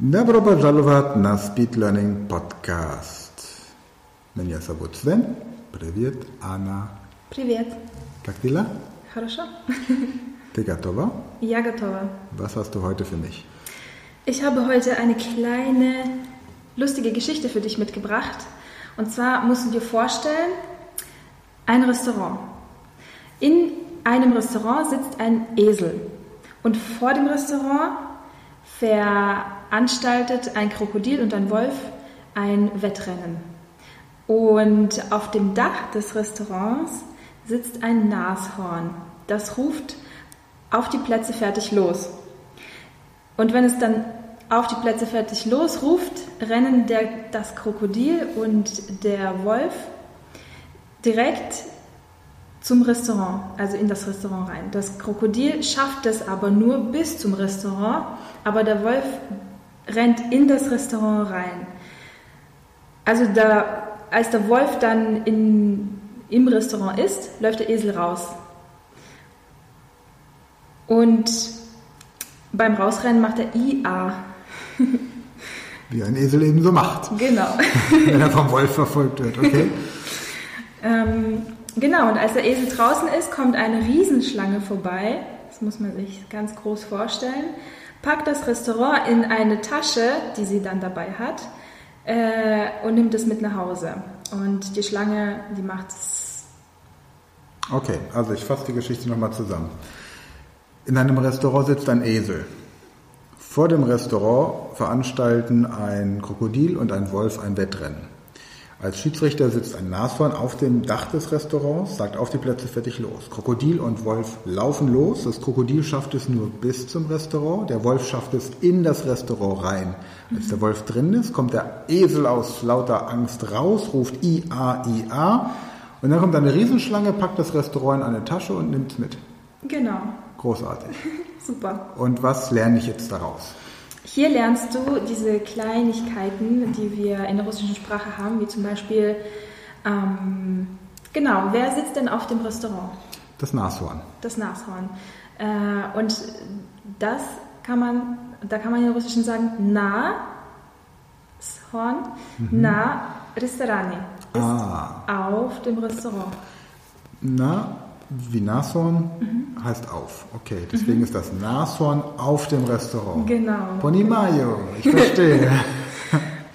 Dobro požalovat na Speed Learning Podcast. Меня зовут Свен. Привет, Анна. Привет. Как дела? Хорошо? Ты готова? Ja, готова. Was hast du heute für mich? Ich habe heute eine kleine lustige Geschichte für dich mitgebracht. Und zwar musst du dir vorstellen, ein Restaurant. In einem Restaurant sitzt ein Esel. Und vor dem Restaurant veranstaltet ein Krokodil und ein Wolf ein Wettrennen. Und auf dem Dach des Restaurants sitzt ein Nashorn. Das ruft auf die Plätze fertig los. Und wenn es dann auf die Plätze fertig losruft, rennen der, das Krokodil und der Wolf direkt zum Restaurant, also in das Restaurant rein. Das Krokodil schafft es aber nur bis zum Restaurant, aber der Wolf rennt in das Restaurant rein. Also da, als der Wolf dann in, im Restaurant ist, läuft der Esel raus. Und beim Rausrennen macht er IA. Wie ein Esel eben so macht, Genau. wenn er vom Wolf verfolgt wird, okay? ähm, genau, und als der Esel draußen ist, kommt eine Riesenschlange vorbei. Das muss man sich ganz groß vorstellen. Packt das Restaurant in eine Tasche, die sie dann dabei hat, äh, und nimmt es mit nach Hause. Und die Schlange, die macht es. Okay, also ich fasse die Geschichte nochmal zusammen. In einem Restaurant sitzt ein Esel. Vor dem Restaurant veranstalten ein Krokodil und ein Wolf ein Wettrennen. Als Schiedsrichter sitzt ein Nashorn auf dem Dach des Restaurants, sagt auf die Plätze fertig los. Krokodil und Wolf laufen los. Das Krokodil schafft es nur bis zum Restaurant. Der Wolf schafft es in das Restaurant rein. Als der Wolf drin ist, kommt der Esel aus lauter Angst raus, ruft IA, IA. Und dann kommt eine Riesenschlange, packt das Restaurant in eine Tasche und nimmt es mit. Genau, Großartig. super. Und was lerne ich jetzt daraus? Hier lernst du diese Kleinigkeiten, die wir in der russischen Sprache haben, wie zum Beispiel, ähm, genau, wer sitzt denn auf dem Restaurant? Das Nashorn. Das Nashorn. Äh, und das kann man, da kann man im Russischen sagen, na, Horn, na, Restaurani. Ist Ah. auf dem Restaurant. Na, wie Nashorn heißt auf. Okay, deswegen ist das Nashorn auf dem Restaurant. Genau. Ponimayo, ich verstehe.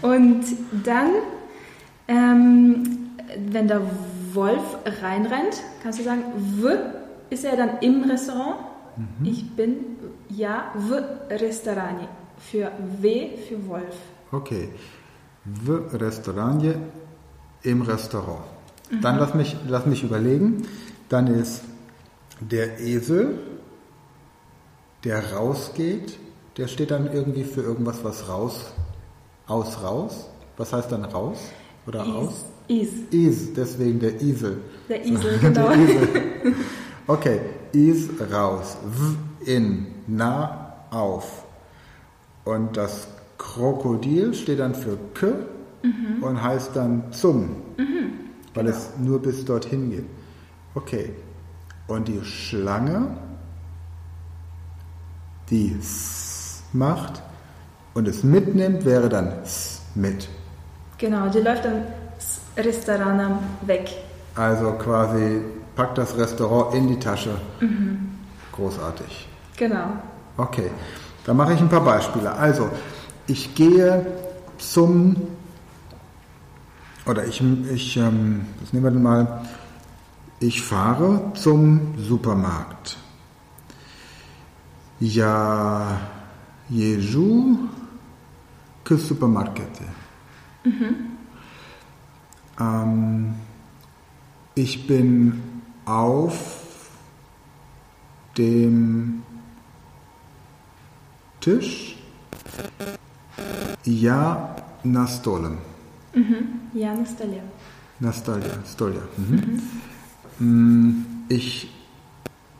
Und dann, ähm, wenn der Wolf reinrennt, kannst du sagen, W ist er dann im Restaurant. Ich bin, ja, W Restaurani. Für W für Wolf. Okay. W Restaurant im Restaurant. Dann lass mich, lass mich überlegen. Dann ist der Esel, der rausgeht, der steht dann irgendwie für irgendwas, was raus, aus, raus. Was heißt dann raus oder aus? Is. Is, deswegen der Esel. Der Esel, genau. Der Esel. Okay, is raus, w in, na auf. Und das Krokodil steht dann für k und heißt dann zum, weil es nur bis dorthin geht. Okay, und die Schlange, die s macht und es mitnimmt, wäre dann s mit. Genau, die läuft dann s Restaurant weg. Also quasi packt das Restaurant in die Tasche. Großartig. Genau. Okay, dann mache ich ein paar Beispiele. Also, ich gehe zum, oder ich, ich ähm, das nehmen wir denn mal, ich fahre zum Supermarkt. Ja, jeżu k supermarkecie. Ähm, ich bin auf dem Tisch. Ja, na stole. Ja, na stole. Na stole, stole. Mhm. Mm, Ich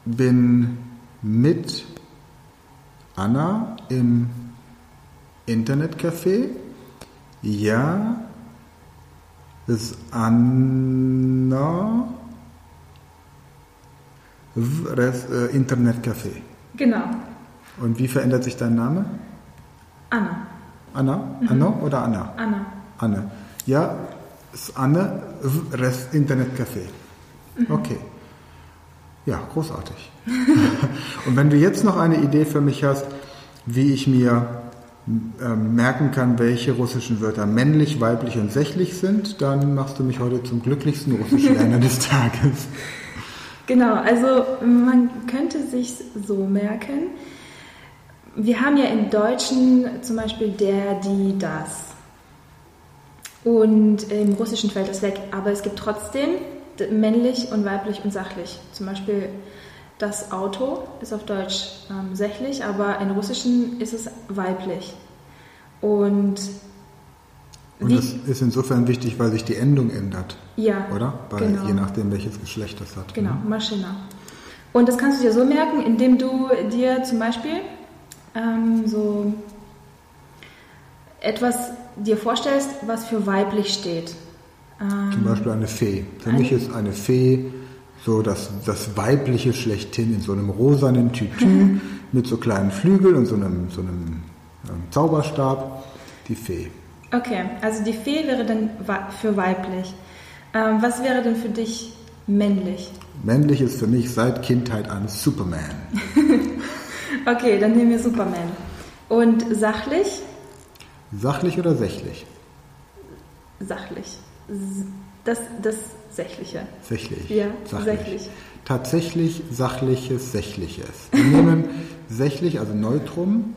bin mit Anna im Internetcafé. Ja, ist Anna äh, Internetcafé. Genau. Und wie verändert sich dein Name? Anna. Anna? Anno oder Anna? Anna. Anne. Ja, ist Anne, Rest Internetcafé. Okay. Ja, großartig. Und wenn du jetzt noch eine Idee für mich hast, wie ich mir ähm, merken kann, welche russischen Wörter männlich, weiblich und sächlich sind, dann machst du mich heute zum glücklichsten russischen Lerner des Tages. Genau, also man könnte sich so merken. Wir haben ja im Deutschen zum Beispiel der, die, das. Und im Russischen fällt das weg. Aber es gibt trotzdem männlich und weiblich und sachlich. Zum Beispiel das Auto ist auf Deutsch ähm, sächlich, aber im Russischen ist es weiblich. Und, Und das ist insofern wichtig, weil sich die Endung ändert, ja, oder? Weil, genau. Je nachdem, welches Geschlecht das hat. Genau, Maschina. Und das kannst du dir so merken, indem du dir zum Beispiel ähm, so etwas dir vorstellst, was für weiblich steht. Ähm, Zum Beispiel eine Fee. Für Eine- mich ist eine Fee so das, das Weibliche schlechthin in so einem rosanen Tütü mit so kleinen Flügeln und so einem, so einem ähm, Zauberstab. Die Fee. Okay, also die Fee wäre dann für weiblich. Ähm, was wäre denn für dich männlich? Männlich ist für mich seit Kindheit an Superman. Okay, dann nehmen wir Superman. Und sachlich? Sachlich oder sächlich? Sachlich. Das, das Sächliche. Sächlich. Ja, sachlich. sächlich. Tatsächlich sachliches, sächliches. Wir nehmen sächlich, also Neutrum,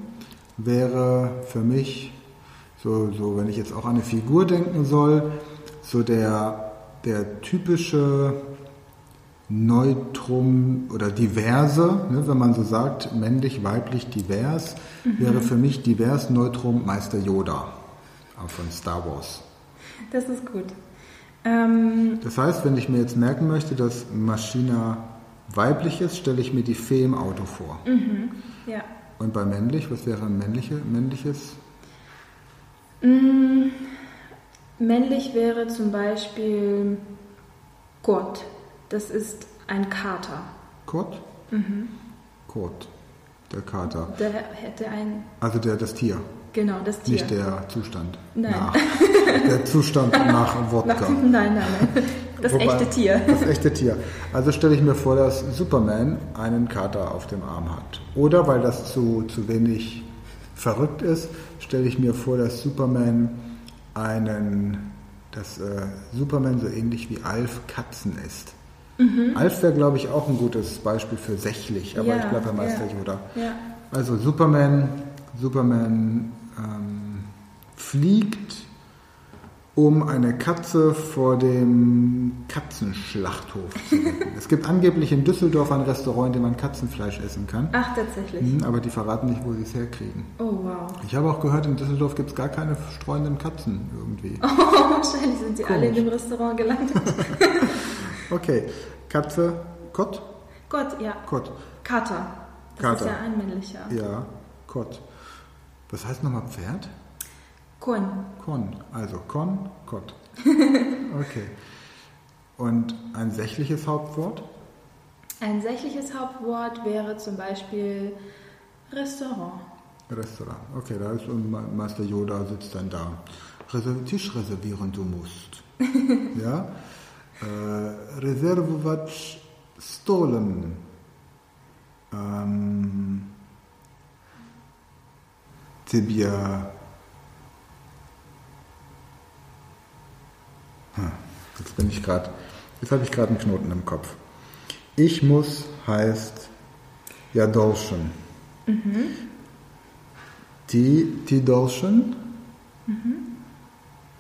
wäre für mich, so, so wenn ich jetzt auch an eine Figur denken soll, so der, der typische Neutrum oder diverse, ne, wenn man so sagt, männlich, weiblich, divers, wäre für mich divers Neutrum Meister Yoda von Star Wars. Das ist gut. Ähm, Das heißt, wenn ich mir jetzt merken möchte, dass Maschina weiblich ist, stelle ich mir die Fee im Auto vor. ja. Und bei männlich, was wäre ein männliche, männliches? Mm, männlich wäre zum Beispiel Gott. Das ist ein Kater. Kot? Kot, der Kater. Der hätte ein, Also der, das Tier, genau, das Tier. nicht der Zustand. Nein. Nach. Der Zustand nach Wodka. Nein, nein, nein. Das Wobei- echte Tier. Das echte Tier. Also stelle ich mir vor, dass Superman einen Kater auf dem Arm hat. Oder weil das zu, zu wenig verrückt ist, stelle ich mir vor, dass Superman einen, dass äh, Superman so ähnlich wie Alf Katzen ist. Alf wäre, glaube ich, auch ein gutes Beispiel für sächlich, aber Ja, ich bleibe bei Meister ja. Yoda. Ja. Also Superman, Superman ähm, fliegt, um eine Katze vor dem Katzenschlachthof zu retten. es gibt angeblich in Düsseldorf ein Restaurant, in dem man Katzenfleisch essen kann, Ach, tatsächlich. Hm, aber die verraten nicht, wo sie es herkriegen. Oh, wow. Ich habe auch gehört, in Düsseldorf gibt es gar keine streuenden Katzen irgendwie. Oh, wahrscheinlich sind sie alle in Komisch. dem Restaurant gelandet. Okay, Katze, Kott? Gott, ja. Kott. Kater. Das Kater. ist ja ein männlicher. Ja, Kott. Was heißt nochmal Pferd? Kon. Kon, also Kon, Kott. Okay. Und ein sächliches Hauptwort? Ein sächliches Hauptwort wäre zum Beispiel Restaurant. Restaurant. Okay, da ist Meister Yoda sitzt dann da. Tisch reservieren du musst. ja? Äh, Reservować stolen. Ähm, Tibia. Hm, jetzt bin ich gerade. Jetzt habe ich gerade einen Knoten im Kopf. Ich muss heißt ja Dolchen. Mhm. Die, die Dolchen mhm.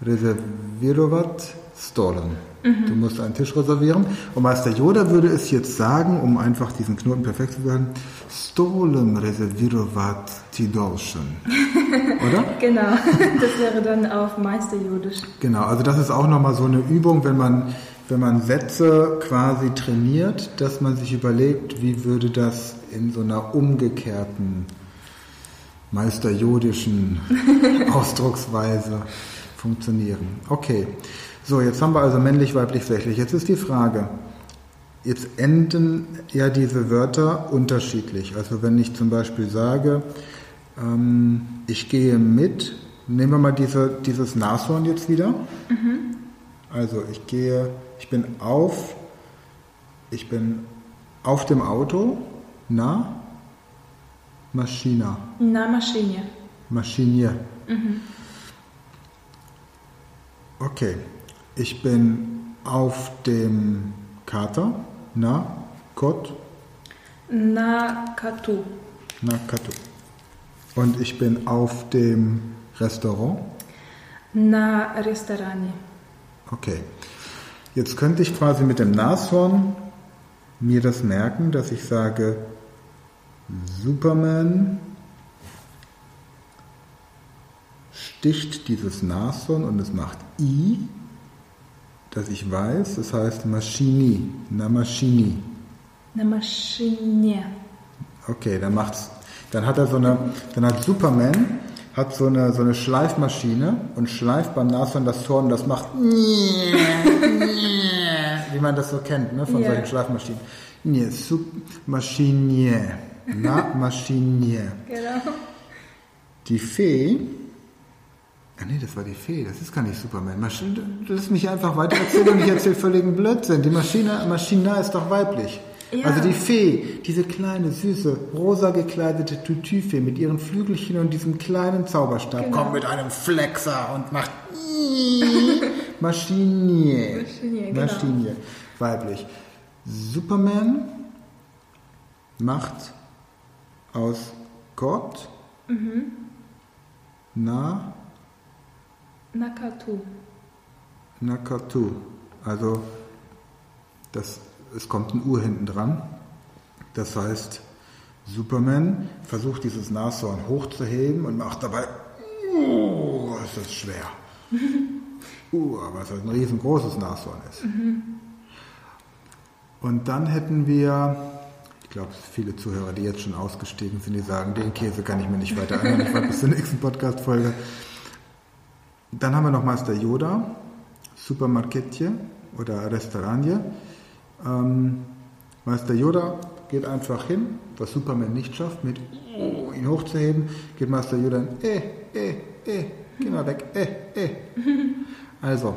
reserviert stolen. Mhm. Du musst einen Tisch reservieren. Und Meister Yoda würde es jetzt sagen, um einfach diesen Knoten perfekt zu sagen, Stolen reservirovat tidolschen. Oder? genau, das wäre dann auf Meisterjodisch. Genau, also das ist auch nochmal so eine Übung, wenn man, wenn man Sätze quasi trainiert, dass man sich überlegt, wie würde das in so einer umgekehrten meisterjodischen Ausdrucksweise funktionieren. Okay, so jetzt haben wir also männlich, weiblich, sächlich. Jetzt ist die Frage, jetzt enden ja diese Wörter unterschiedlich. Also wenn ich zum Beispiel sage, ähm, ich gehe mit, nehmen wir mal diese, dieses Nashorn jetzt wieder. Also ich gehe, ich bin auf, ich bin auf dem Auto, na, Maschina, Na maszynie. Maschinier. Okay, ich bin auf dem Kater, na, Kot, Na katu. na, Katu. Und ich bin auf dem Restaurant. Na restoranie. Okay. Jetzt könnte ich quasi mit dem Nashorn mir das merken, dass ich sage, Superman sticht dieses Nashorn und es macht I, dass ich weiß, das heißt Maschini, na Maschini. Na maszynie. Okay, dann macht's, dann hat er so eine, dann hat Superman hat so eine, so eine Schleifmaschine und schleift beim Nashorn das Horn, das macht wie man das so kennt, ne, von Ja. solchen Schleifmaschinen. Nee, Sup Maschinier. Na, Maschinier. Genau. Die Fee, ah nee, das war die Fee, das ist gar nicht Superman. Maschine, lass mich einfach weiter erzählen und ich erzähle völligen Blödsinn. Die Maschine, Maschina ist doch weiblich. Ja. Also die Fee, diese kleine, süße, rosa gekleidete Tutüfee mit ihren Flügelchen und diesem kleinen Zauberstab, Genau. kommt mit einem Flexer und macht Maschinier. Maschinier, genau. Maschinier, weiblich. Superman macht aus Gott na Na katu. Nakatu. Also das, es kommt ein U hinten dran. Das heißt, Superman versucht dieses Nashorn hochzuheben und macht dabei, uh, ist das schwer. Uh, aber es halt ein riesengroßes Nashorn ist. Und dann hätten wir, ich glaube, viele Zuhörer, die jetzt schon ausgestiegen sind, die sagen, den Käse kann ich mir nicht weiter anhören, ich warte bis zur nächsten Podcast-Folge. Dann haben wir noch Meister Yoda, Supermarketje oder Restaurantje. Ähm, Meister Yoda geht einfach hin, was Superman nicht schafft, mit oh, ihn hochzuheben, geht Meister Yoda in, eh, eh, eh, geh mal weg, eh, eh. Also,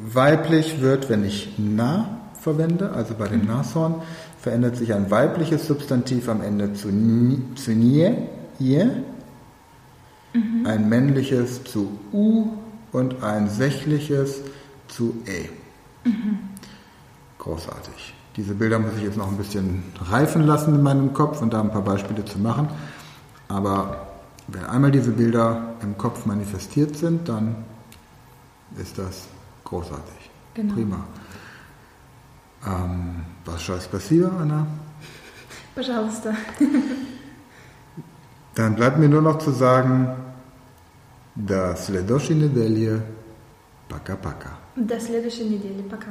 weiblich wird, wenn ich na verwende, also bei dem Nashorn, verändert sich ein weibliches Substantiv am Ende zu, zu nie, ihr, ein männliches zu u und ein sächliches zu e. Großartig. Diese Bilder muss ich jetzt noch ein bisschen reifen lassen in meinem Kopf und da ein paar Beispiele zu machen. Aber wenn einmal diese Bilder im Kopf manifestiert sind, dann ist das großartig. Genau. Prima. Ähm, was scheiß passiert, Anna? Пожалуйста. Dann bleibt mir nur noch zu sagen, до следующей недели. Пока-пока. До следующей недели. Пока.